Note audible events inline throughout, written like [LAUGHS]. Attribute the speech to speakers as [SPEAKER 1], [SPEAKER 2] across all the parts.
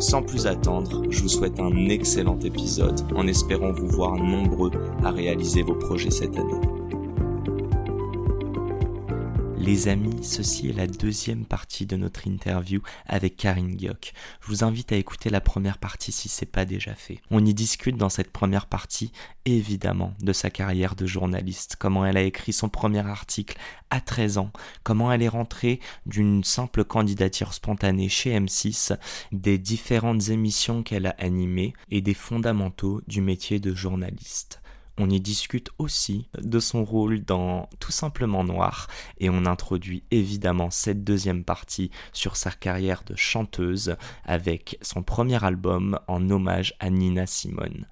[SPEAKER 1] Sans plus attendre, je vous souhaite un excellent épisode en espérant vous voir nombreux à réaliser vos projets cette année. Les amis, ceci est la deuxième partie de notre interview avec Karine Gyok. Je vous invite à écouter la première partie si c'est pas déjà fait. On y discute dans cette première partie, évidemment, de sa carrière de journaliste, comment elle a écrit son premier article à 13 ans, comment elle est rentrée d'une simple candidature spontanée chez M6, des différentes émissions qu'elle a animées et des fondamentaux du métier de journaliste. On y discute aussi de son rôle dans Tout simplement Noir et on introduit évidemment cette deuxième partie sur sa carrière de chanteuse avec son premier album en hommage à Nina Simone.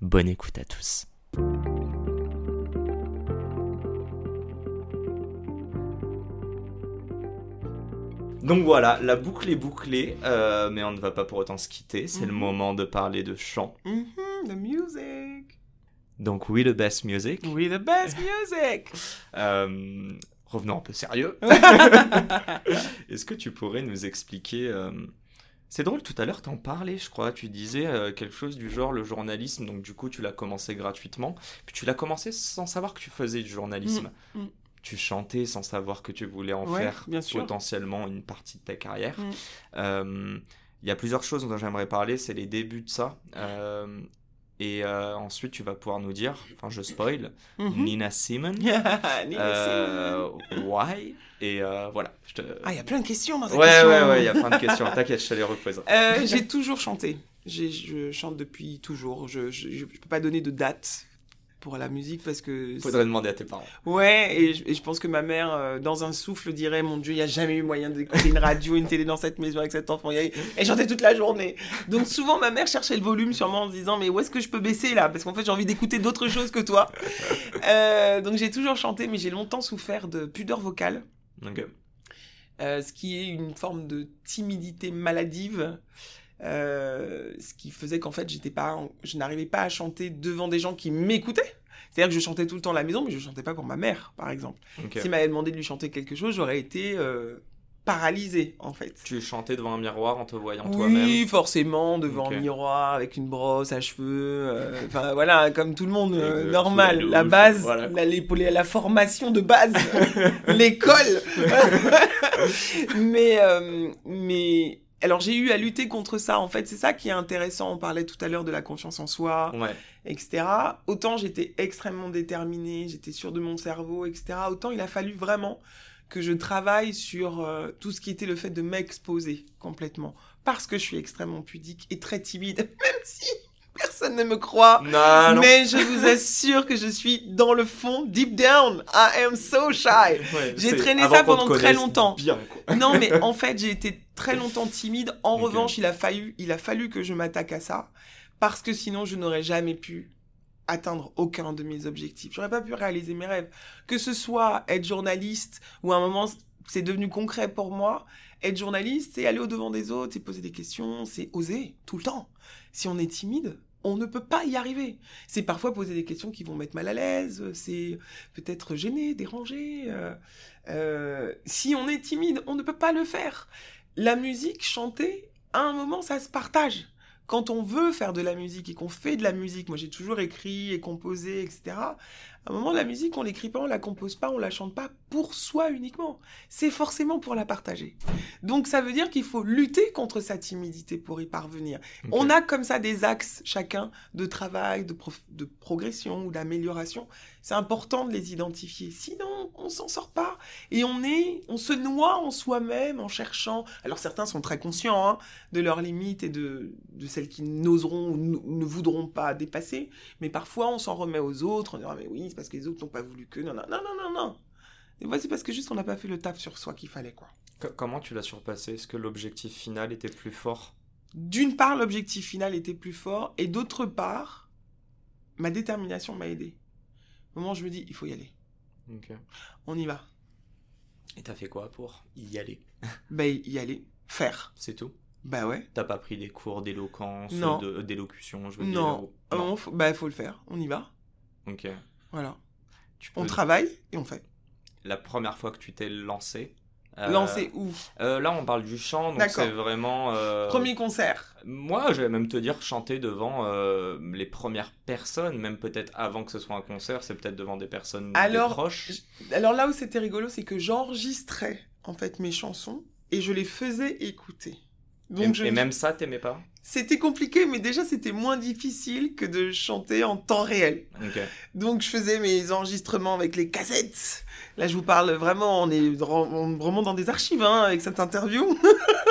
[SPEAKER 1] Bonne écoute à tous. Donc voilà, la boucle est bouclée, euh, mais on ne va pas pour autant se quitter. C'est le
[SPEAKER 2] Mhm.
[SPEAKER 1] moment de parler de chant.
[SPEAKER 2] Mhm, the music.
[SPEAKER 1] Donc oui, le best music.
[SPEAKER 2] We the best music. [LAUGHS]
[SPEAKER 1] Euh, revenons un peu sérieux. [LAUGHS] Est-ce que tu pourrais nous expliquer euh, C'est drôle, tout à l'heure t'en parlais, je crois. Tu disais euh, quelque chose du genre le journalisme, donc du coup tu l'as commencé gratuitement, puis tu l'as commencé sans savoir que tu faisais du journalisme.
[SPEAKER 2] Mm, mm.
[SPEAKER 1] Tu chantais sans savoir que tu voulais en
[SPEAKER 2] Ouais,
[SPEAKER 1] faire
[SPEAKER 2] bien sûr.
[SPEAKER 1] potentiellement une partie de ta carrière.
[SPEAKER 2] Mm.
[SPEAKER 1] Euh, Il y a plusieurs choses dont j'aimerais parler, c'est les débuts de ça. Et euh, ensuite, tu vas pouvoir nous dire, enfin, je spoil,
[SPEAKER 2] Mhm.
[SPEAKER 1] Nina Simon. [LAUGHS]
[SPEAKER 2] Nina
[SPEAKER 1] Euh, why? Et euh, voilà. Je te...
[SPEAKER 2] Ah, il y a plein de questions dans cette
[SPEAKER 1] ouais,
[SPEAKER 2] question.
[SPEAKER 1] ouais, ouais, il y a plein de questions. [LAUGHS] T'inquiète, je te les repose.
[SPEAKER 2] Euh, j'ai toujours chanté. J'ai- Je chante depuis toujours. Je, je peux pas donner de date pour la musique parce que
[SPEAKER 1] Faudrait demander à tes parents.
[SPEAKER 2] Ouais, et je, et je pense que ma mère, euh, dans un souffle, dirait Mon Dieu, il n'y a jamais eu moyen d'écouter une radio, une télé dans cette maison avec cet enfant. Elle chantait toute la journée. Donc, souvent, ma mère cherchait le volume sur moi en se disant Mais où est-ce que je peux baisser là? Parce qu'en fait, j'ai envie d'écouter d'autres choses que toi. [LAUGHS] Euh, donc, j'ai toujours chanté, mais j'ai longtemps souffert de pudeur vocale, euh, ce qui est une forme de timidité maladive. Euh, ce qui faisait qu'en fait j'étais pas je n'arrivais pas à chanter devant des gens qui m'écoutaient c'est-à-dire que je chantais tout le temps à la maison mais je chantais pas pour ma mère par exemple
[SPEAKER 1] ok.
[SPEAKER 2] s'il m'avait demandé de lui chanter quelque chose, j'aurais été euh, paralysée, en fait.
[SPEAKER 1] Tu chantais devant un miroir en te voyant toi-même?
[SPEAKER 2] Oui, forcément, devant un miroir, avec une brosse à cheveux. euh, Enfin, voilà, comme tout le monde, euh, normal.
[SPEAKER 1] la
[SPEAKER 2] base,
[SPEAKER 1] voilà.
[SPEAKER 2] la, les- la formation de base, [LAUGHS] l'école. [LAUGHS] [LAUGHS] mais, euh, mais, alors j'ai eu à lutter contre ça, en fait. C'est ça qui est intéressant. On parlait tout à l'heure de la confiance en soi
[SPEAKER 1] Ouais.
[SPEAKER 2] etc. Autant j'étais extrêmement déterminée, j'étais sûre de mon cerveau, etc. Autant il a fallu vraiment que je travaille sur euh, tout ce qui était le fait de m'exposer complètement. Parce que je suis extrêmement pudique et très timide, [LAUGHS] même si personne ne me croit.
[SPEAKER 1] Non, non.
[SPEAKER 2] Mais je vous assure que je suis dans le fond, deep down. I am so shy. [LAUGHS]
[SPEAKER 1] Ouais,
[SPEAKER 2] j'ai traîné ça pendant très longtemps.
[SPEAKER 1] Bien. [LAUGHS]
[SPEAKER 2] Non, mais [LAUGHS] en fait, j'ai été très longtemps timide. En revanche, il a fallu, il a fallu que je m'attaque à ça parce que sinon, je n'aurais jamais pu atteindre aucun de mes objectifs. J'aurais pas pu réaliser mes rêves. Que ce soit être journaliste ou à un moment, c'est devenu concret pour moi. Être journaliste, c'est aller au devant des autres, c'est poser des questions, c'est oser tout le temps. Si on est timide, on ne peut pas y arriver. C'est parfois poser des questions qui vont mettre mal à l'aise, c'est peut-être gêné, dérangé. euh, euh, si on est timide, on ne peut pas le faire. La musique, chanter, à un moment, ça se partage. Quand on veut faire de la musique et qu'on fait de la musique, moi j'ai toujours écrit et composé, etc. À un moment, la musique, on l'écrit pas, on la compose pas, on la chante pas pour soi uniquement. C'est forcément pour la partager. Donc ça veut dire qu'il faut lutter contre sa timidité pour y parvenir. On a comme ça des axes chacun de travail, de, progression ou d'amélioration. C'est important de les identifier. Sinon, on s'en sort pas. Et on est, on se noie en soi-même en cherchant. Alors certains sont très conscients hein, de leurs limites et de, de celles qu'ils n'oseront ou ne voudront pas dépasser. Mais parfois, on s'en remet aux autres. On dit, ah, mais oui, c'est parce que les autres n'ont pas voulu que. Non, non, non, non, non, non. Des fois, c'est parce que juste on n'a pas fait le taf sur soi qu'il fallait, quoi.
[SPEAKER 1] Co- Comment tu l'as surpassé? Est-ce que l'objectif final était plus fort?
[SPEAKER 2] D'une part, l'objectif final était plus fort, et d'autre part, ma détermination m'a aidé. Au moment où je me dis, il faut y aller. On y va.
[SPEAKER 1] Et t'as fait quoi pour y aller? [LAUGHS]
[SPEAKER 2] Bah, y aller. Faire.
[SPEAKER 1] C'est tout?
[SPEAKER 2] Bah ouais.
[SPEAKER 1] T'as pas pris des cours d'éloquence,
[SPEAKER 2] Non.
[SPEAKER 1] d'élocution, je veux
[SPEAKER 2] Non.
[SPEAKER 1] dire
[SPEAKER 2] un moment, faut- bah, il faut le faire. On y va.
[SPEAKER 1] Ok.
[SPEAKER 2] Voilà.
[SPEAKER 1] Tu.
[SPEAKER 2] On travaille et on fait.
[SPEAKER 1] La première fois que tu t'es lancé euh,
[SPEAKER 2] Lancer où?
[SPEAKER 1] euh, Là, on parle du chant, donc c'est vraiment... euh,
[SPEAKER 2] Premier concert.
[SPEAKER 1] Moi, j'allais même te dire chanter devant euh, les premières personnes, même peut-être avant que ce soit un concert, c'est peut-être devant des personnes des proches.
[SPEAKER 2] Alors là où c'était rigolo, c'est que j'enregistrais en fait mes chansons et je les faisais écouter. Donc
[SPEAKER 1] et,
[SPEAKER 2] je-
[SPEAKER 1] et même ça, t'aimais pas
[SPEAKER 2] c'était compliqué, mais déjà c'était moins difficile que de chanter en temps réel. Donc je faisais mes enregistrements avec les cassettes. Là je vous parle vraiment, on est dans- on- vraiment dans des archives hein, avec cette interview. [LAUGHS]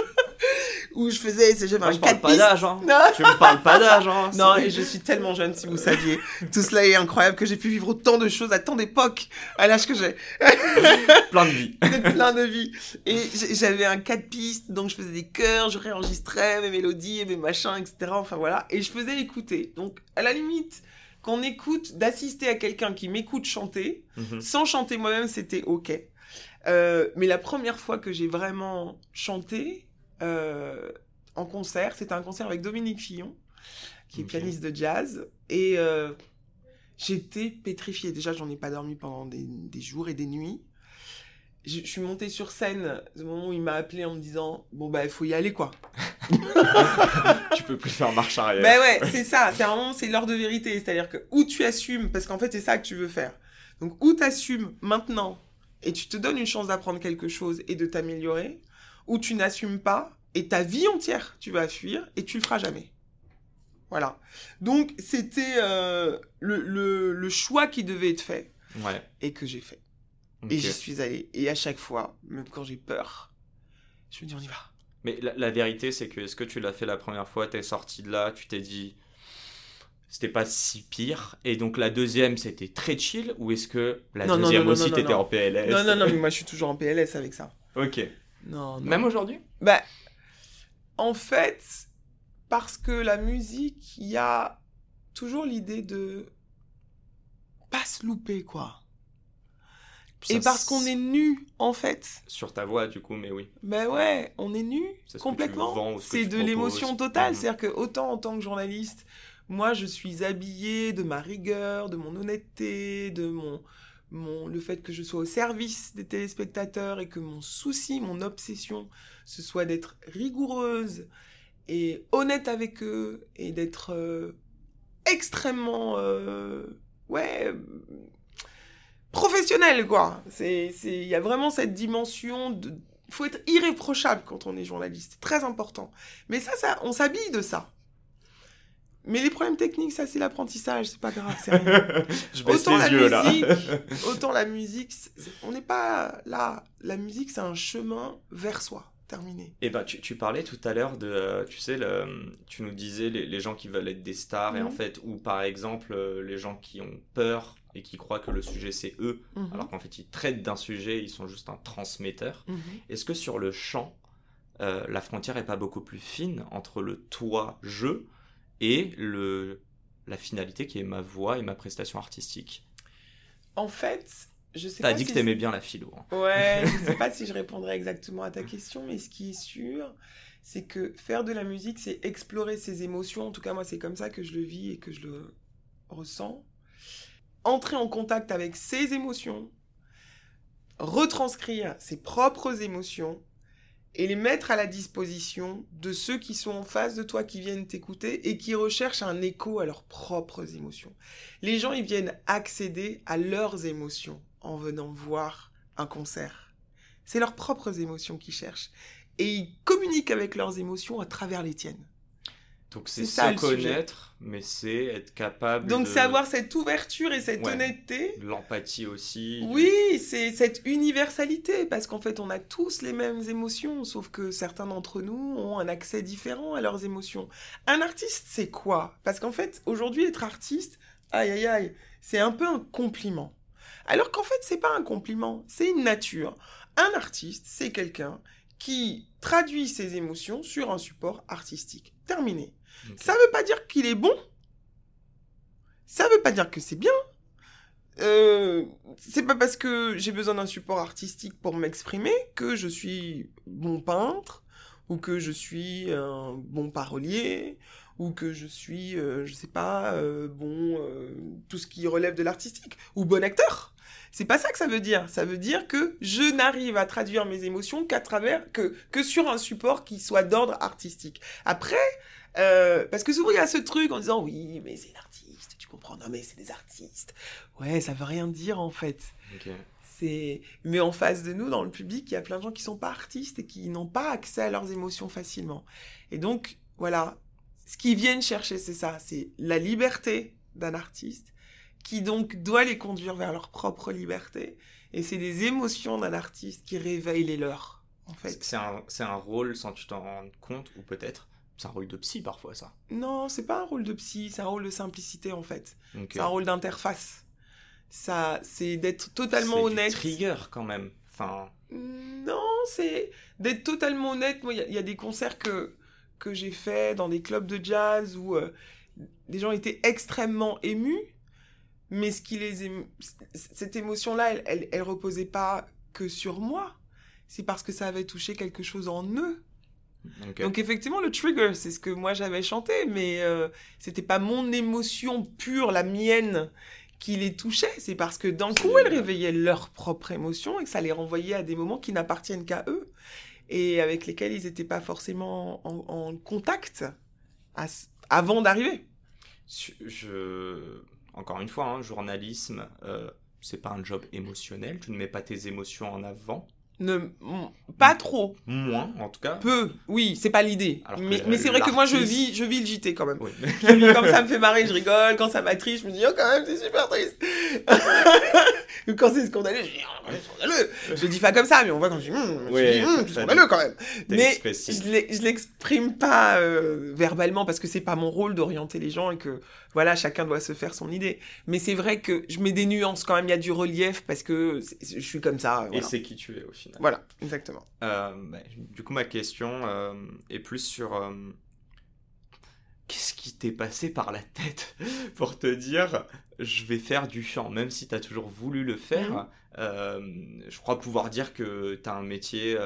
[SPEAKER 2] Où je faisais, c'est j'avais
[SPEAKER 1] Moi,
[SPEAKER 2] un
[SPEAKER 1] je parle
[SPEAKER 2] 4
[SPEAKER 1] pas d'âge, hein.
[SPEAKER 2] Non.
[SPEAKER 1] Tu me parles pas d'âge, hein.
[SPEAKER 2] Non, et je suis tellement jeune si vous saviez. Tout cela est incroyable que j'ai pu vivre autant de choses à tant d'époques à l'âge que j'ai. [LAUGHS]
[SPEAKER 1] plein de vie. [LAUGHS]
[SPEAKER 2] plein de vie. Et j'avais un 4 pistes, donc je faisais des chœurs, je réenregistrais mes mélodies et mes machins, etc. Enfin voilà. Et je faisais écouter. Donc, à la limite, qu'on écoute, d'assister à quelqu'un qui m'écoute chanter,
[SPEAKER 1] Mhm.
[SPEAKER 2] sans chanter moi-même, c'était ok. Euh, mais la première fois que j'ai vraiment chanté euh, en concert, c'était un concert avec Dominique Fillon, qui est pianiste de jazz. Et euh, j'étais pétrifiée. Déjà, j'en ai pas dormi pendant des, des jours et des nuits. Je, je suis montée sur scène au moment où il m'a appelé en me disant Bon, bah, il faut y aller, quoi. [LAUGHS]
[SPEAKER 1] tu peux plus faire marche arrière.
[SPEAKER 2] Ben ouais, c'est ça. C'est un moment, c'est l'heure de vérité. C'est-à-dire que où tu assumes, parce qu'en fait, c'est ça que tu veux faire. Donc, où tu assumes maintenant et tu te donnes une chance d'apprendre quelque chose et de t'améliorer, ou tu n'assumes pas et ta vie entière, tu vas fuir et tu le feras jamais. Voilà. Donc, c'était euh, le, le, le choix qui devait être fait
[SPEAKER 1] Ouais.
[SPEAKER 2] et que j'ai fait. Et j'y suis allée. Et à chaque fois, même quand j'ai peur, je me dis on y va.
[SPEAKER 1] Mais la, la vérité, c'est que est-ce que tu l'as fait la première fois, t'es sorti de là, tu t'es dit c'était pas si pire, et donc la deuxième c'était très chill, ou est-ce que la
[SPEAKER 2] Non,
[SPEAKER 1] deuxième
[SPEAKER 2] non, non,
[SPEAKER 1] aussi t'étais en PLS
[SPEAKER 2] Non, non, non, mais moi je suis toujours en PLS avec ça.
[SPEAKER 1] Ok.
[SPEAKER 2] Non, non.
[SPEAKER 1] Même aujourd'hui?
[SPEAKER 2] Bah, en fait, parce que la musique, il y a toujours l'idée de pas se louper, quoi.
[SPEAKER 1] Ça,
[SPEAKER 2] Et parce qu'on est nu, en fait.
[SPEAKER 1] Sur ta voix, du coup, mais oui.
[SPEAKER 2] Ben ouais, on est nu complètement.
[SPEAKER 1] ce
[SPEAKER 2] C'est de l'émotion totale.
[SPEAKER 1] Mhm.
[SPEAKER 2] C'est-à-dire que autant en tant que journaliste, moi je suis habillée de ma rigueur, de mon honnêteté, de mon, le fait que je sois au service des téléspectateurs et que mon souci, mon obsession, ce soit d'être rigoureuse et honnête avec eux et d'être euh, extrêmement euh, ouais euh, professionnel quoi. C'est il y a vraiment cette dimension de faut être irréprochable quand on est journaliste, c'est très important. Mais ça, ça on s'habille de ça. Mais les problèmes techniques, ça c'est l'apprentissage, c'est pas grave, c'est [LAUGHS] rien.
[SPEAKER 1] Je baisse
[SPEAKER 2] autant
[SPEAKER 1] les
[SPEAKER 2] la
[SPEAKER 1] yeux là.
[SPEAKER 2] musique, [LAUGHS] autant la musique, c'est- c'est- on n'est pas là. La musique, c'est un chemin vers soi. Terminé.
[SPEAKER 1] Et ben, tu, tu parlais tout à l'heure de, euh, tu sais, le, tu nous disais les, les gens qui veulent être des stars, et en
[SPEAKER 2] Mhm.
[SPEAKER 1] fait, ou par exemple, euh, les gens qui ont peur et qui croient que le sujet c'est eux,
[SPEAKER 2] Mhm.
[SPEAKER 1] alors qu'en fait, ils traitent d'un sujet, ils sont juste un transmetteur.
[SPEAKER 2] Mhm.
[SPEAKER 1] Est-ce que sur le chant, euh, la frontière est pas beaucoup plus fine entre le toi-je et le, la finalité qui est ma voix et ma prestation artistique
[SPEAKER 2] En fait, je sais
[SPEAKER 1] T'as
[SPEAKER 2] pas
[SPEAKER 1] dit
[SPEAKER 2] si
[SPEAKER 1] que t'aimais bien la philo. hein.
[SPEAKER 2] Ouais, [LAUGHS] je sais pas si je répondrai exactement à ta question, mais ce qui est sûr, c'est que faire de la musique, c'est explorer ses émotions. En tout cas, moi, c'est comme ça que je le vis et que je le ressens. Entrer en contact avec ses émotions, retranscrire ses propres émotions et les mettre à la disposition de ceux qui sont en face de toi, qui viennent t'écouter et qui recherchent un écho à leurs propres émotions. Les gens, ils viennent accéder à leurs émotions en venant voir un concert. C'est leurs propres émotions qu'ils cherchent. Et ils communiquent avec leurs émotions à travers les tiennes.
[SPEAKER 1] Donc c'est se connaître, mais c'est être capable
[SPEAKER 2] Donc
[SPEAKER 1] de...
[SPEAKER 2] c'est avoir cette ouverture et cette
[SPEAKER 1] Ouais.
[SPEAKER 2] honnêteté.
[SPEAKER 1] l'empathie aussi.
[SPEAKER 2] Oui, c'est cette universalité, parce qu'en fait, on a tous les mêmes émotions, sauf que certains d'entre nous ont un accès différent à leurs émotions. Un artiste, c'est quoi? Parce qu'en fait, aujourd'hui, être artiste, aïe aïe aïe, c'est un peu un compliment. Alors qu'en fait, c'est pas un compliment, c'est une nature. Un artiste, c'est quelqu'un qui traduit ses émotions sur un support artistique. Terminé.
[SPEAKER 1] Ok.
[SPEAKER 2] Ça veut pas dire qu'il est bon. Ça veut pas dire que c'est bien. Euh, c'est pas parce que j'ai besoin d'un support artistique pour m'exprimer que je suis bon peintre ou que je suis un bon parolier ou que je suis, euh, je sais pas, euh, bon, euh, tout ce qui relève de l'artistique ou bon acteur. C'est pas ça que ça veut dire. Ça veut dire que je n'arrive à traduire mes émotions qu'à travers que que sur un support qui soit d'ordre artistique. Après, parce que souvent il y a ce truc en disant oui, mais c'est l'artiste, tu comprends Non mais c'est des artistes. Ouais, ça veut rien dire en fait. C'est mais en face de nous dans le public, il y a plein de gens qui sont pas artistes et qui n'ont pas accès à leurs émotions facilement. Et donc voilà, ce qu'ils viennent chercher, c'est ça, c'est la liberté d'un artiste qui donc doit les conduire vers leur propre liberté. Et c'est des émotions d'un artiste qui réveillent les leurs, en fait.
[SPEAKER 1] C'est un, un, rôle sans tu t'en rendre compte, ou peut-être c'est un rôle de psy parfois, ça.
[SPEAKER 2] Non, c'est pas un rôle de psy, c'est un rôle de simplicité, en fait. C'est un rôle d'interface. Ça, c'est d'être totalement honnête.
[SPEAKER 1] C'est trigger, quand même. Enfin...
[SPEAKER 2] Non, c'est d'être totalement honnête. Moi, il y, a des concerts que que j'ai fait dans des clubs de jazz où euh, des gens étaient extrêmement émus, mais ce qui les cette émotion-là, elle, elle, reposait pas que sur moi. C'est parce que ça avait touché quelque chose en eux. Donc effectivement, le trigger, c'est ce que moi j'avais chanté, mais euh, c'était pas mon émotion pure, la mienne, qui les touchait. C'est parce que d'un coup, elles réveillaient leur propre émotion et que ça les renvoyait à des moments qui n'appartiennent qu'à eux et avec lesquels ils n'étaient pas forcément en, contact avant d'arriver.
[SPEAKER 1] Je... Encore une fois, hein, journalisme, euh, c'est pas un job émotionnel, tu ne mets pas tes émotions en avant.
[SPEAKER 2] Ne, pas trop.
[SPEAKER 1] Moins, en tout cas.
[SPEAKER 2] Peu, oui, c'est pas l'idée. Mais, mais c'est vrai que moi, je vis, je vis le JT quand même. je vis comme ça me fait marrer, je rigole. Quand ça m'attriste, je me dis, oh, quand même, c'est super triste. [LAUGHS] quand c'est scandaleux, je dis, oh, scandaleux. Je dis pas comme ça, mais on voit quand je dis, hum, oui, hum, c'est scandaleux quand même. Mais je l'exprime pas euh, verbalement parce que c'est pas mon rôle d'orienter les gens et que, voilà, chacun doit se faire son idée. Mais c'est vrai que je mets des nuances quand même, il y a du relief parce que je suis comme ça.
[SPEAKER 1] Et c'est qui tu es aussi.
[SPEAKER 2] Voilà, exactement.
[SPEAKER 1] Euh, bah, du coup, ma question euh, est plus sur qu'est-ce qui t'est passé par la tête [LAUGHS] pour te dire je vais faire du chant, même si tu as toujours voulu le faire. Mhm. je crois pouvoir dire que tu as un métier,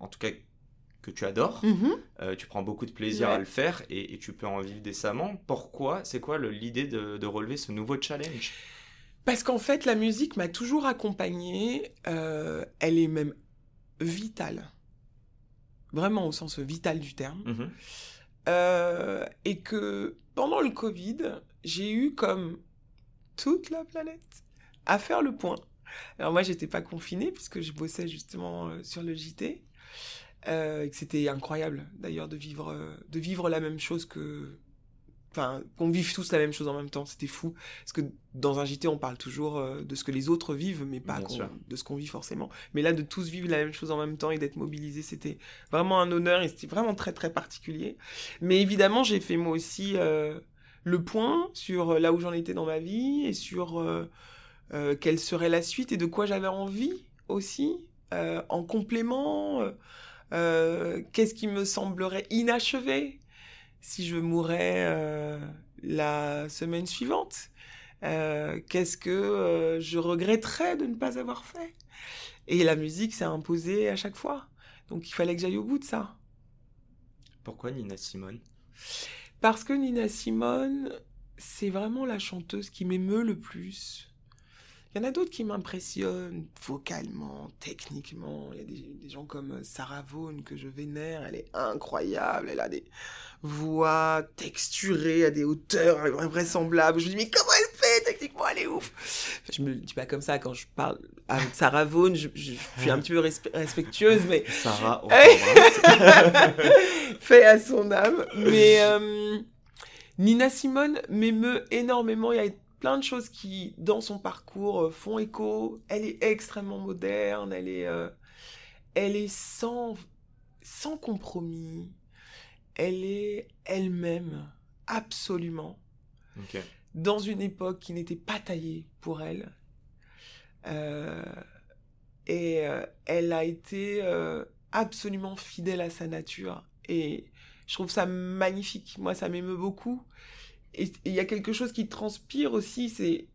[SPEAKER 1] en tout cas que tu adores, mhm. tu prends beaucoup de plaisir à le faire et, tu peux en vivre décemment. Pourquoi C'est quoi l'idée de, de relever ce nouveau challenge?
[SPEAKER 2] Parce qu'en fait, la musique m'a toujours accompagnée. Euh, elle est même vitale. Vraiment au sens vital du terme. Mhm. Euh, et que pendant le Covid, j'ai eu comme toute la planète à faire le point. Alors moi, j'étais pas confinée puisque je bossais justement euh, sur le JT. Euh, c'était incroyable d'ailleurs de vivre, de vivre la même chose que enfin qu'on vive tous la même chose en même temps c'était fou. Parce que dans un JT on parle toujours euh, de ce que les autres vivent mais pas de ce qu'on vit forcément. Mais là de tous vivre la même chose en même temps et d'être mobilisés c'était vraiment un honneur et c'était vraiment très très particulier. Mais évidemment j'ai fait moi aussi euh, le point sur là où j'en étais dans ma vie et sur euh, quelle serait la suite et de quoi j'avais envie aussi en complément qu'est-ce qui me semblerait inachevé si je mourais euh, la semaine suivante euh, Qu'est-ce que euh, je regretterais de ne pas avoir fait? Et la musique s'est imposée à chaque fois. Donc il fallait que j'aille au bout de ça.
[SPEAKER 1] Pourquoi Nina Simone?
[SPEAKER 2] Parce que Nina Simone, c'est vraiment la chanteuse qui m'émeut le plus. Il y en a d'autres qui m'impressionnent vocalement, techniquement. Il y a des, gens comme Sarah Vaughan que je vénère. Elle est incroyable. Elle a des voix texturées à des hauteurs invraisemblables. Je me dis, mais comment elle fait? Techniquement, elle est ouf. je me dis pas comme ça quand je parle avec Sarah Vaughan. Je, suis un petit peu respectueuse, mais.
[SPEAKER 1] Sarah, [LAUGHS]
[SPEAKER 2] fait à son âme. Mais euh, Nina Simone m'émeut énormément. Il y a plein de choses qui, dans son parcours, euh, font écho. Elle est extrêmement moderne, elle est, euh, elle est sans, sans compromis. Elle est elle-même, absolument. Dans une époque qui n'était pas taillée pour elle. Euh, et elle a été absolument fidèle à sa nature. Et je trouve ça magnifique. Moi, ça m'émeut beaucoup. Et il y a quelque chose qui transpire aussi, c'est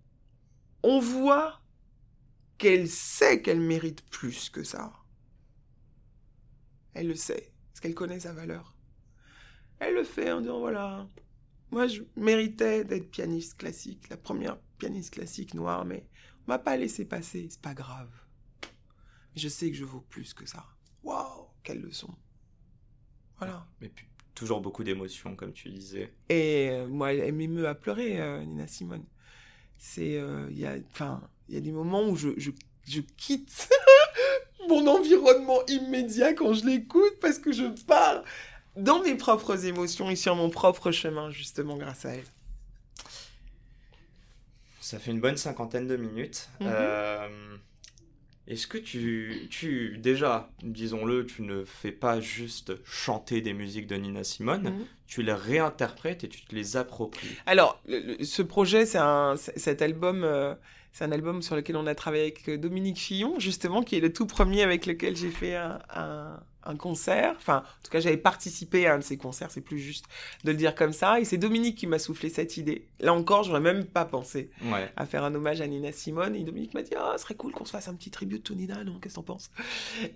[SPEAKER 2] on voit qu'elle sait qu'elle mérite plus que ça. Elle le sait, parce qu'elle connaît sa valeur. Elle le fait en disant voilà, moi je méritais d'être pianiste classique, la première pianiste classique noire, mais on m'a pas laissé passer, c'est pas grave. Je sais que je vaux plus que ça. Waouh, quelle leçon. Voilà.
[SPEAKER 1] Mais toujours beaucoup d'émotions, comme tu disais.
[SPEAKER 2] Et euh, moi, elle m'émeut à pleurer, euh, Nina Simone. C'est, euh, il y a, enfin, il y a des moments où je, je, je quitte [LAUGHS] mon environnement immédiat quand je l'écoute parce que je pars dans mes propres émotions et sur mon propre chemin, justement, grâce à elle.
[SPEAKER 1] Ça fait une bonne cinquantaine de minutes. Mhm. Euh, est-ce que tu, tu déjà, disons-le, tu ne fais pas juste chanter des musiques de Nina Simone, mhm. tu les réinterprètes et tu te les appropries?
[SPEAKER 2] Alors, ce projet, c'est un, cet album, euh, c'est un album sur lequel on a travaillé avec Dominique Fillon, justement, qui est le tout premier avec lequel j'ai fait un un concert. Enfin, en tout cas, j'avais participé à un de ces concerts, c'est plus juste de le dire comme ça. Et c'est Dominique qui m'a soufflé cette idée. Là encore, j'aurais même pas pensé à faire un hommage à Nina Simone. Et Dominique m'a dit, oh, ce serait cool qu'on se fasse un petit tribut de Nina, non Qu'est-ce que t'en penses?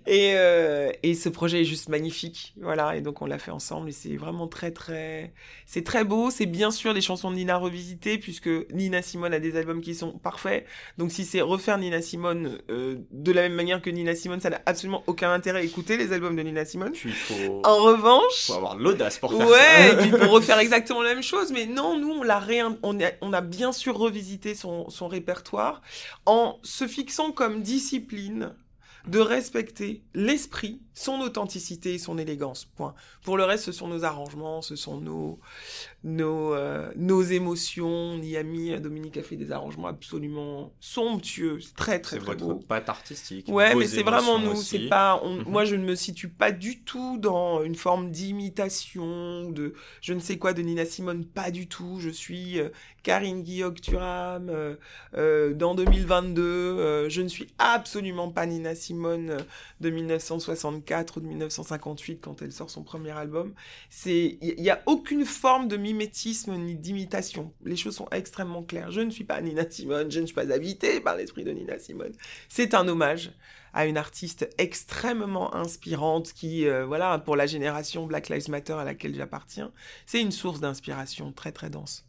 [SPEAKER 2] Et, euh, et ce projet est juste magnifique. Voilà. Et donc, on l'a fait ensemble. Et c'est vraiment très, très. C'est très beau. C'est bien sûr des chansons de Nina revisitées, puisque Nina Simone a des albums qui sont parfaits. Donc, si c'est refaire Nina Simone euh, de la même manière que Nina Simone, ça n'a absolument aucun intérêt. Écouter les albums de Nina Simone. En revanche,
[SPEAKER 1] faut avoir l'audace pour faire
[SPEAKER 2] ouais,
[SPEAKER 1] ça.
[SPEAKER 2] et puis pour refaire [LAUGHS] exactement la même chose. Mais non, nous, on l'a on a, on a bien sûr revisité son, son répertoire en se fixant comme discipline de respecter l'esprit, son authenticité et son élégance. Point. Pour le reste, ce sont nos arrangements, ce sont nos, nos, euh, nos émotions. Niami, Dominique a fait des arrangements absolument somptueux, c'est très très très
[SPEAKER 1] beau. C'est patte artistique.
[SPEAKER 2] Ouais, mais c'est vraiment nous. C'est pas, mhm. moi je ne me situe pas du tout dans une forme d'imitation de je ne sais quoi de Nina Simone, pas du tout. Je suis euh, Karine Guillaume Turam euh, euh, dans 2022. je ne suis absolument pas Nina Simone de 1964 ou de 1958 quand elle sort son premier album. C'est, il y, a aucune forme de mimétisme ni d'imitation. Les choses sont extrêmement claires. Je ne suis pas Nina Simone, je ne suis pas habité par l'esprit de Nina Simone. C'est un hommage à une artiste extrêmement inspirante qui, euh, voilà, pour la génération Black Lives Matter à laquelle j'appartiens, c'est une source d'inspiration très très dense.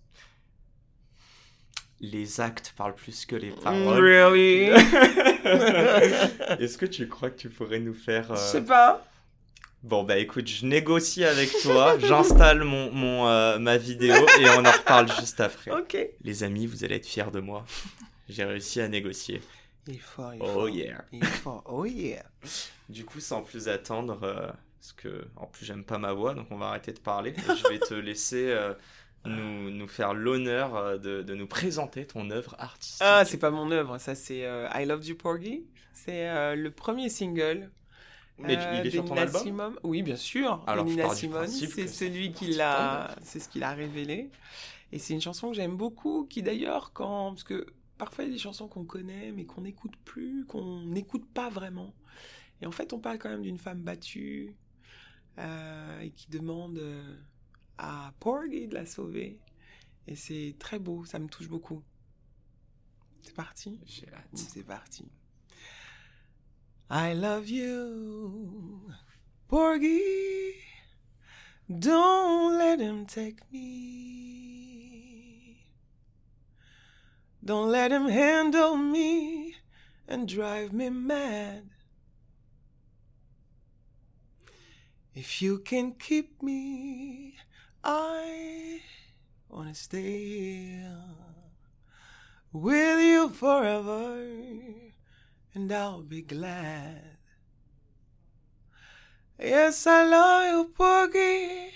[SPEAKER 1] Les actes parlent plus que les paroles.
[SPEAKER 2] Really? [LAUGHS]
[SPEAKER 1] Est-ce que tu crois que tu pourrais nous faire...
[SPEAKER 2] Je sais pas.
[SPEAKER 1] Bon bah écoute, je négocie avec toi, [LAUGHS] j'installe mon, mon euh, ma vidéo et on en reparle juste après. [LAUGHS]
[SPEAKER 2] Ok.
[SPEAKER 1] Les amis, vous allez être fiers de moi. J'ai réussi à négocier.
[SPEAKER 2] Il faut, il
[SPEAKER 1] oh yeah.
[SPEAKER 2] Il oh yeah.
[SPEAKER 1] Du coup, sans plus attendre, euh, parce que en plus j'aime pas ma voix, donc on va arrêter de parler. je vais te laisser euh, nous, nous, faire l'honneur de, de, nous présenter ton œuvre artistique.
[SPEAKER 2] Ah, c'est pas mon œuvre, ça c'est I Love You Porgy. C'est le premier single
[SPEAKER 1] mais il est sur ton album
[SPEAKER 2] Oui, bien sûr. Alors, Nina Simone, c'est celui qui l'a, c'est ce qu'il a révélé. Et c'est une chanson que j'aime beaucoup, qui d'ailleurs, quand, parce que parfois il y a des chansons qu'on connaît, mais qu'on n'écoute plus, qu'on n'écoute pas vraiment. Et en fait, on parle quand même d'une femme battue euh, et qui demande euh, à Porgy de la sauver. Et c'est très beau, ça me touche beaucoup. C'est parti?
[SPEAKER 1] J'ai hâte.
[SPEAKER 2] C'est parti. I love you, Porgy. Don't let him take me. Don't let him handle me and drive me mad. If you can keep me, I wanna stay with you forever and I'll be glad. Yes, I love you, Porgy.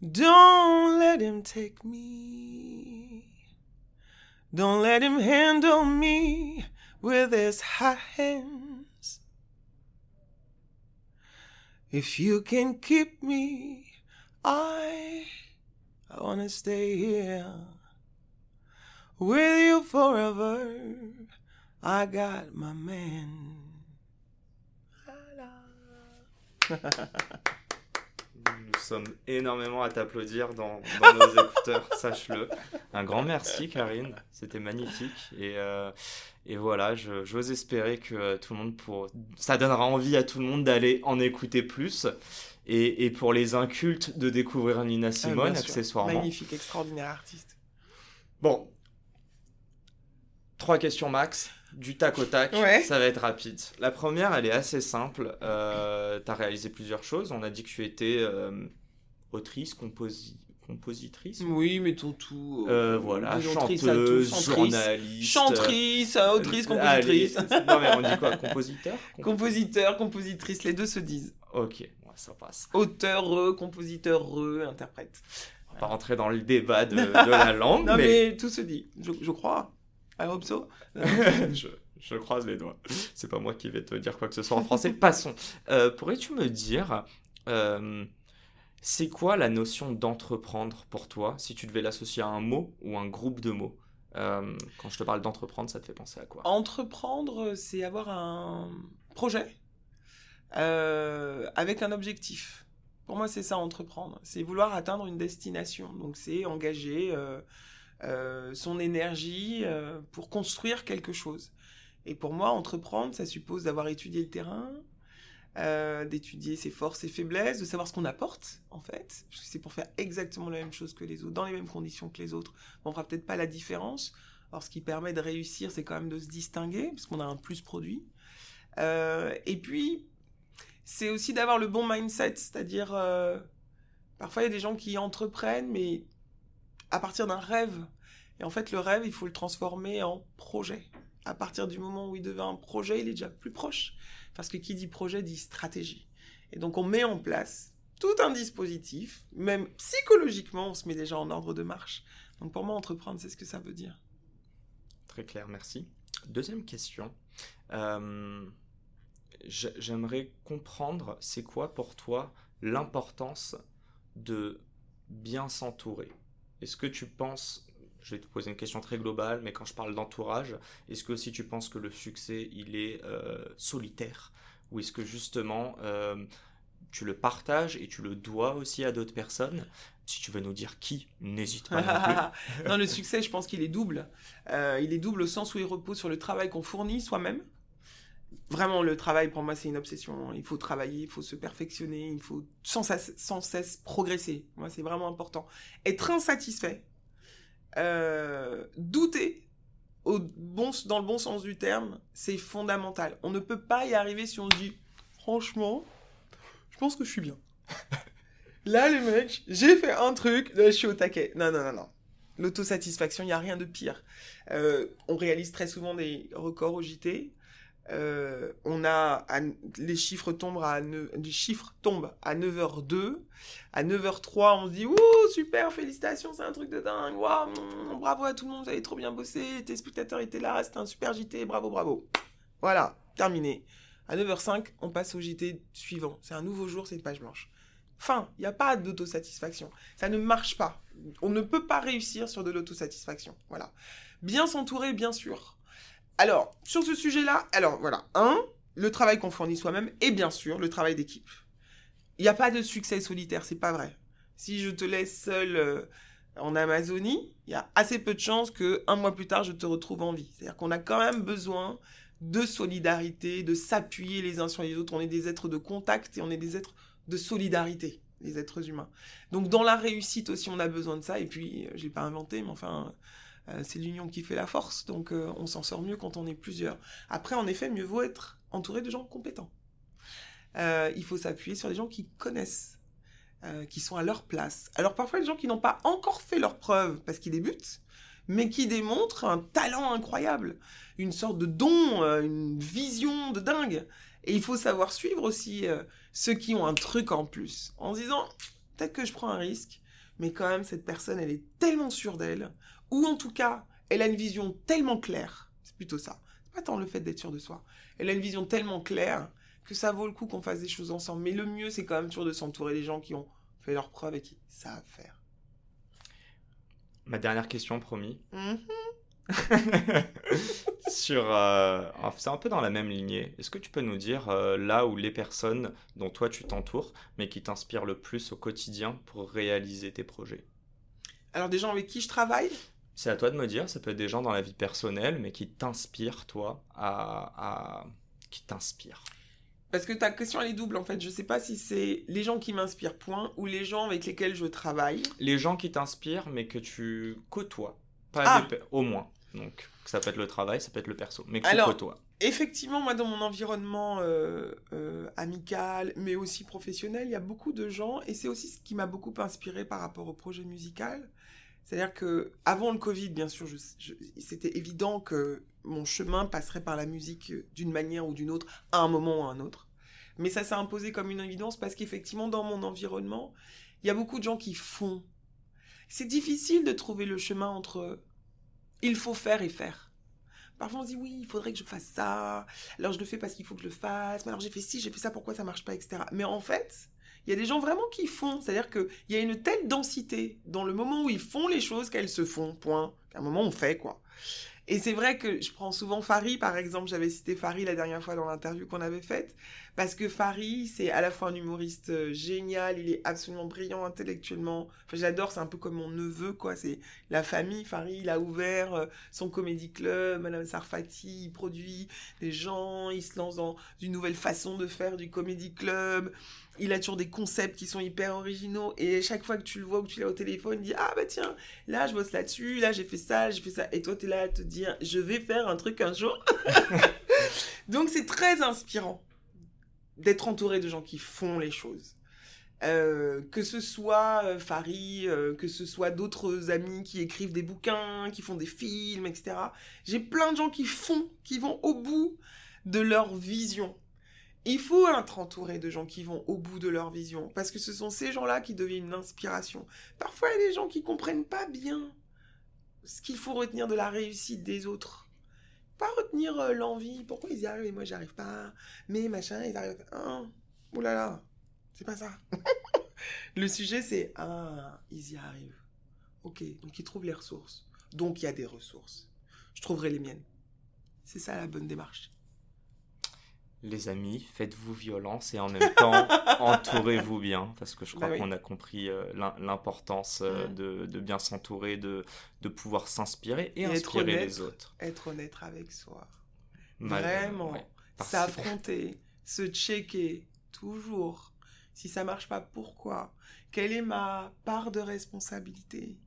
[SPEAKER 2] Don't let him take me. Don't let him handle me with his hot hands. If you can keep me, I, I wanna stay here with you forever. I got my man.
[SPEAKER 1] Nous sommes énormément à t'applaudir dans, dans nos [LAUGHS] écouteurs, sache-le. Un grand merci, Karine. C'était magnifique. Et, euh, et voilà, j'ose espérer que tout le monde, pour... ça donnera envie à tout le monde d'aller en écouter plus. Et, et, pour les incultes, de découvrir Nina ah, Simone, accessoirement.
[SPEAKER 2] Magnifique, extraordinaire artiste.
[SPEAKER 1] Bon. Trois questions max du tac au tac, ça va être rapide. La première, elle est assez simple. Euh, tu as réalisé plusieurs choses. On a dit que tu étais euh, autrice, compositrice.
[SPEAKER 2] Oui, mettons tout.
[SPEAKER 1] Euh, voilà, chanteuse, journaliste.
[SPEAKER 2] Chantrice, autrice, compositrice. [LAUGHS]
[SPEAKER 1] non, mais on dit quoi Compositeur [LAUGHS]
[SPEAKER 2] Compositeur, compositrice, les deux se disent.
[SPEAKER 1] Ok, ça passe.
[SPEAKER 2] Auteur, compositeur, interprète.
[SPEAKER 1] On va pas rentrer dans le débat de, la [LAUGHS] langue.
[SPEAKER 2] non, mais... tout se dit, je crois. I hope so. [LAUGHS]
[SPEAKER 1] je, croise les doigts. C'est pas moi qui vais te dire quoi que ce soit en français. [LAUGHS] Passons. Euh, pourrais-tu me dire, euh, c'est quoi la notion d'entreprendre pour toi, si tu devais l'associer à un mot ou un groupe de mots? Euh, Quand je te parle d'entreprendre, ça te fait penser à quoi?
[SPEAKER 2] Entreprendre, c'est avoir un projet avec un objectif. Pour moi, c'est ça, entreprendre. C'est vouloir atteindre une destination. Donc, c'est engager euh, son énergie euh, pour construire quelque chose. Et pour moi, entreprendre, ça suppose d'avoir étudié le terrain, euh, d'étudier ses forces et faiblesses, de savoir ce qu'on apporte, en fait. C'est pour faire exactement la même chose que les autres, dans les mêmes conditions que les autres. On fera peut-être pas la différence. Alors, ce qui permet de réussir, c'est quand même de se distinguer, parce qu'on a un plus produit. et puis, c'est aussi d'avoir le bon mindset, c'est-à-dire, parfois il y a des gens qui entreprennent, mais à partir d'un rêve. Et en fait, le rêve, il faut le transformer en projet. À partir du moment où il devient un projet, il est déjà plus proche. Parce que qui dit projet dit stratégie. Et donc, on met en place tout un dispositif, même psychologiquement, on se met déjà en ordre de marche. Donc, pour moi, entreprendre, c'est ce que ça veut dire.
[SPEAKER 1] Très clair, merci. Deuxième question. Euh, j'aimerais comprendre, c'est quoi pour toi l'importance de bien s'entourer? Est-ce que tu penses, je vais te poser une question très globale, mais quand je parle d'entourage, est-ce que si tu penses que le succès, il est euh, solitaire? Ou est-ce que justement, euh, tu le partages et tu le dois aussi à d'autres personnes? Si tu veux nous dire qui, n'hésite pas non [LAUGHS]
[SPEAKER 2] le succès, je pense qu'il est double. Euh, il est double au sens où il repose sur le travail qu'on fournit soi-même, Vraiment, le travail, pour moi, c'est une obsession. Il faut travailler, il faut se perfectionner, il faut sans cesse, progresser. Moi, c'est vraiment important. Être insatisfait, euh, douter au bon, dans le bon sens du terme, c'est fondamental. On ne peut pas y arriver si on se dit, franchement, je pense que je suis bien. [LAUGHS] là, les mecs, j'ai fait un truc, là, je suis au taquet. Non, non, non, non. L'autosatisfaction, il n'y a rien de pire. Euh, on réalise très souvent des records au JT. Euh, on a les chiffres tombent à les chiffres tombent à 9h02 à 9h03 on se dit ouh super félicitations c'est un truc de dingue waouh bravo à tout le monde vous avez trop bien bossé tes spectateurs étaient là c'était un super JT bravo bravo. Voilà terminé. À 9h05 on passe au JT suivant. C'est un nouveau jour c'est une page blanche. Fin il n'y a pas d'autosatisfaction. Ça ne marche pas. On ne peut pas réussir sur de l'autosatisfaction. Voilà. Bien s'entourer bien sûr alors, sur ce sujet-là, alors voilà, un, le travail qu'on fournit soi-même et bien sûr le travail d'équipe. Il n'y a pas de succès solitaire, c'est pas vrai. Si je te laisse seul euh, en Amazonie, il y a assez peu de chances que un mois plus tard je te retrouve en vie. C'est-à-dire qu'on a quand même besoin de solidarité, de s'appuyer les uns sur les autres. On est des êtres de contact et on est des êtres de solidarité, les êtres humains. Donc dans la réussite aussi, on a besoin de ça. Et puis, euh, je l'ai pas inventé, mais enfin, c'est l'union qui fait la force, donc euh, on s'en sort mieux quand on est plusieurs. Après, en effet, mieux vaut être entouré de gens compétents. Euh, il faut s'appuyer sur des gens qui connaissent, qui sont à leur place. Alors parfois, des gens qui n'ont pas encore fait leur preuve parce qu'ils débutent, mais qui démontrent un talent incroyable, une sorte de don, une vision de dingue. Et il faut savoir suivre aussi ceux qui ont un truc en plus, en se disant, peut-être que je prends un risque, mais quand même, cette personne, elle est tellement sûre d'elle, ou en tout cas, elle a une vision tellement claire, c'est plutôt ça, c'est pas tant le fait d'être sûr de soi, elle a une vision tellement claire que ça vaut le coup qu'on fasse des choses ensemble. Mais le mieux, c'est quand même sûr de s'entourer des gens qui ont fait leurs preuves et qui savent faire.
[SPEAKER 1] Ma dernière question, promis.
[SPEAKER 2] Mhm. [LAUGHS]
[SPEAKER 1] Sur, euh, c'est un peu dans la même lignée. Est-ce que tu peux nous dire euh, là où les personnes dont toi tu t'entoures, mais qui t'inspirent le plus au quotidien pour réaliser tes projets?
[SPEAKER 2] Alors des gens avec qui je travaille?
[SPEAKER 1] C'est à toi de me dire. Ça peut être des gens dans la vie personnelle, mais qui t'inspirent toi à, à... qui t'inspirent.
[SPEAKER 2] Parce que ta question elle est double en fait. Je sais pas si c'est les gens qui m'inspirent point ou les gens avec lesquels je travaille.
[SPEAKER 1] Les gens qui t'inspirent mais que tu côtoies, pas ah. au moins. Donc ça peut être le travail, ça peut être le perso, mais que tu côtoies.
[SPEAKER 2] Effectivement, moi dans mon environnement euh, euh, amical, mais aussi professionnel, il y a beaucoup de gens et c'est aussi ce qui m'a beaucoup inspiré par rapport au projet musical. C'est-à-dire que avant le Covid, bien sûr, c'était évident que mon chemin passerait par la musique d'une manière ou d'une autre, à un moment ou à un autre. Mais ça s'est imposé comme une évidence parce qu'effectivement, dans mon environnement, il y a beaucoup de gens qui font. C'est difficile de trouver le chemin entre il faut faire et faire. Parfois on se dit oui, il faudrait que je fasse ça. Alors je le fais parce qu'il faut que je le fasse. Mais alors j'ai fait ci, j'ai fait ça, pourquoi ça marche pas, etc. Mais en fait, il y a des gens vraiment qui font. C'est-à-dire qu'il y a une telle densité dans le moment où ils font les choses qu'elles se font. Point. À un moment on fait quoi. Et c'est vrai que je prends souvent Farid, par exemple, j'avais cité Farid la dernière fois dans l'interview qu'on avait faite, parce que Farid, c'est à la fois un humoriste euh, génial, il est absolument brillant intellectuellement. Enfin, j'adore, c'est un peu comme mon neveu, quoi. C'est la famille. Farid, il a ouvert euh, son comédie club, Madame Sarfati, il produit des gens, il se lance dans une nouvelle façon de faire du comédie club il a toujours des concepts qui sont hyper originaux. Et chaque fois que tu le vois ou que tu l'as au téléphone, il dit Ah bah tiens, là je bosse là-dessus, là j'ai fait ça, j'ai fait ça. Et toi, tu es là à te dire Je vais faire un truc un jour. [LAUGHS] Donc c'est très inspirant d'être entouré de gens qui font les choses. Euh, que ce soit euh, Farid, euh, que ce soit d'autres amis qui écrivent des bouquins, qui font des films, etc. J'ai plein de gens qui font, qui vont au bout de leur vision. Il faut être entouré de gens qui vont au bout de leur vision, parce que ce sont ces gens-là qui deviennent une inspiration. Parfois, il y a des gens qui comprennent pas bien ce qu'il faut retenir de la réussite des autres. Pas retenir euh, l'envie, pourquoi ils y arrivent et moi j'y arrive pas, mais machin, ils arrivent. Ah, oulala, là là, c'est pas ça. [LAUGHS] Le sujet c'est ah, ils y arrivent. Ok, donc ils trouvent les ressources. Donc il y a des ressources. Je trouverai les miennes. C'est ça la bonne démarche
[SPEAKER 1] les amis, faites-vous violence et en même temps [LAUGHS] entourez-vous bien parce que je crois bah qu'on a compris euh, l'importance euh, de, bien s'entourer, de, de pouvoir s'inspirer et, inspirer les autres.
[SPEAKER 2] Être honnête avec soi. Vraiment. S'affronter, [LAUGHS] se checker toujours. Si ça marche pas, pourquoi? Quelle est ma part de responsabilité?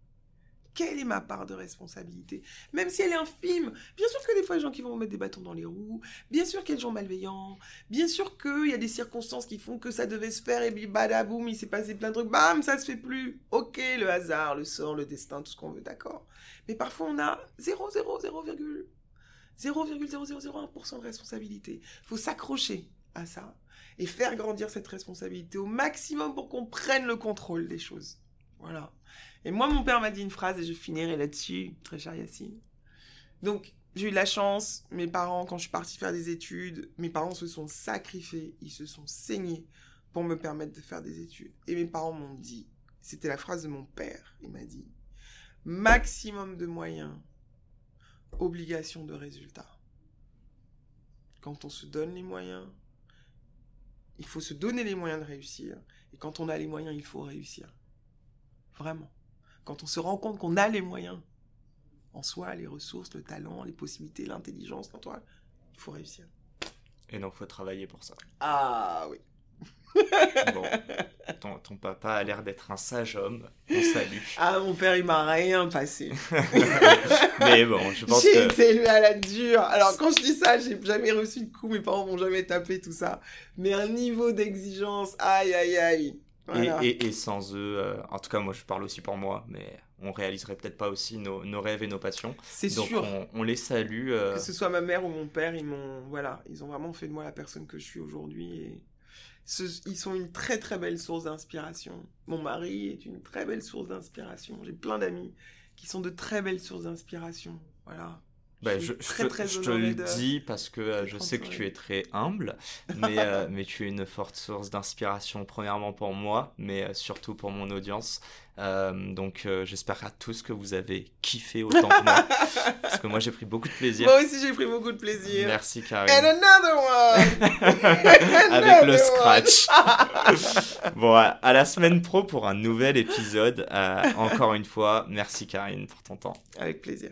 [SPEAKER 2] Quelle est ma part de responsabilité? Même si elle est infime. Bien sûr que des fois, il y a des gens qui vont mettre des bâtons dans les roues. Bien sûr qu'il y a des gens malveillants. Bien sûr qu'il y a des circonstances qui font que ça devait se faire et puis badaboum, il s'est passé plein de trucs. Bam, ça se fait plus. Ok, le hasard, le sort, le destin, tout ce qu'on veut, d'accord. Mais parfois, on a 0,0001% de responsabilité. Il faut s'accrocher à ça et faire grandir cette responsabilité au maximum pour qu'on prenne le contrôle des choses. Voilà. Et moi, mon père m'a dit une phrase et je finirai là-dessus, très cher Yacine. Donc, j'ai eu la chance, mes parents, quand je suis partie faire des études, mes parents se sont sacrifiés, ils se sont saignés pour me permettre de faire des études. Et mes parents m'ont dit, c'était la phrase de mon père, il m'a dit, maximum de moyens, obligation de résultats. Quand on se donne les moyens, il faut se donner les moyens de réussir. Et quand on a les moyens, il faut réussir. Vraiment. Quand on se rend compte qu'on a les moyens en soi, les ressources, le talent, les possibilités, l'intelligence, il faut réussir.
[SPEAKER 1] Et donc, il faut travailler pour ça.
[SPEAKER 2] Ah oui.
[SPEAKER 1] bon, ton, papa a l'air d'être un sage homme. On salue.
[SPEAKER 2] Ah, mon père, il m'a rien passé. [LAUGHS]
[SPEAKER 1] Mais bon, je pense
[SPEAKER 2] que... J'ai été élevé à la dure. Alors, quand je dis ça, j'ai jamais reçu de coups, mes parents m'ont jamais tapé, tout ça. Mais un niveau d'exigence, aïe, aïe, aïe.
[SPEAKER 1] Et, sans eux, euh, en tout cas, moi je parle aussi pour moi, mais on réaliserait peut-être pas aussi nos, nos, rêves et nos passions.
[SPEAKER 2] C'est sûr.
[SPEAKER 1] On, on, les salue. Euh.
[SPEAKER 2] Que ce soit ma mère ou mon père, ils m'ont, voilà, ils ont vraiment fait de moi la personne que je suis aujourd'hui. Et ils sont une très très belle source d'inspiration. Mon mari est une très belle source d'inspiration. J'ai plein d'amis qui sont de très belles sources d'inspiration. Voilà.
[SPEAKER 1] Bah, je, très, très je te le dis parce que euh, je sais que tu es très humble, mais, euh, [LAUGHS] mais tu es une forte source d'inspiration, premièrement pour moi, mais euh, surtout pour mon audience. donc j'espère à tous que vous avez kiffé autant que moi, [LAUGHS] parce que moi j'ai pris beaucoup de plaisir.
[SPEAKER 2] Moi aussi j'ai pris beaucoup de plaisir.
[SPEAKER 1] Merci Karine.
[SPEAKER 2] And another one [LAUGHS]
[SPEAKER 1] Avec le scratch. bon, à la semaine pro pour un nouvel épisode. encore une fois, merci Karine pour ton temps.
[SPEAKER 2] Avec plaisir.